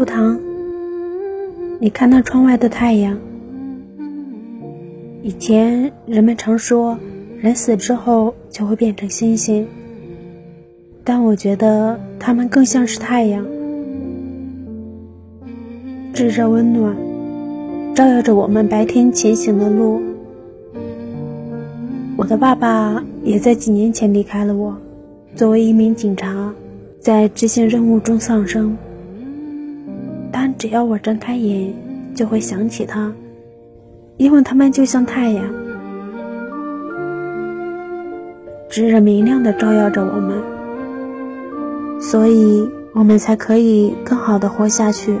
苏糖，你看那窗外的太阳。以前人们常说，人死之后就会变成星星，但我觉得它们更像是太阳，炙热温暖，照耀着我们白天前行的路。我的爸爸也在几年前离开了我，作为一名警察，在执行任务中丧生。但只要我睁开眼，就会想起他，因为他们就像太阳，炙热明亮的照耀着我们，所以我们才可以更好的活下去。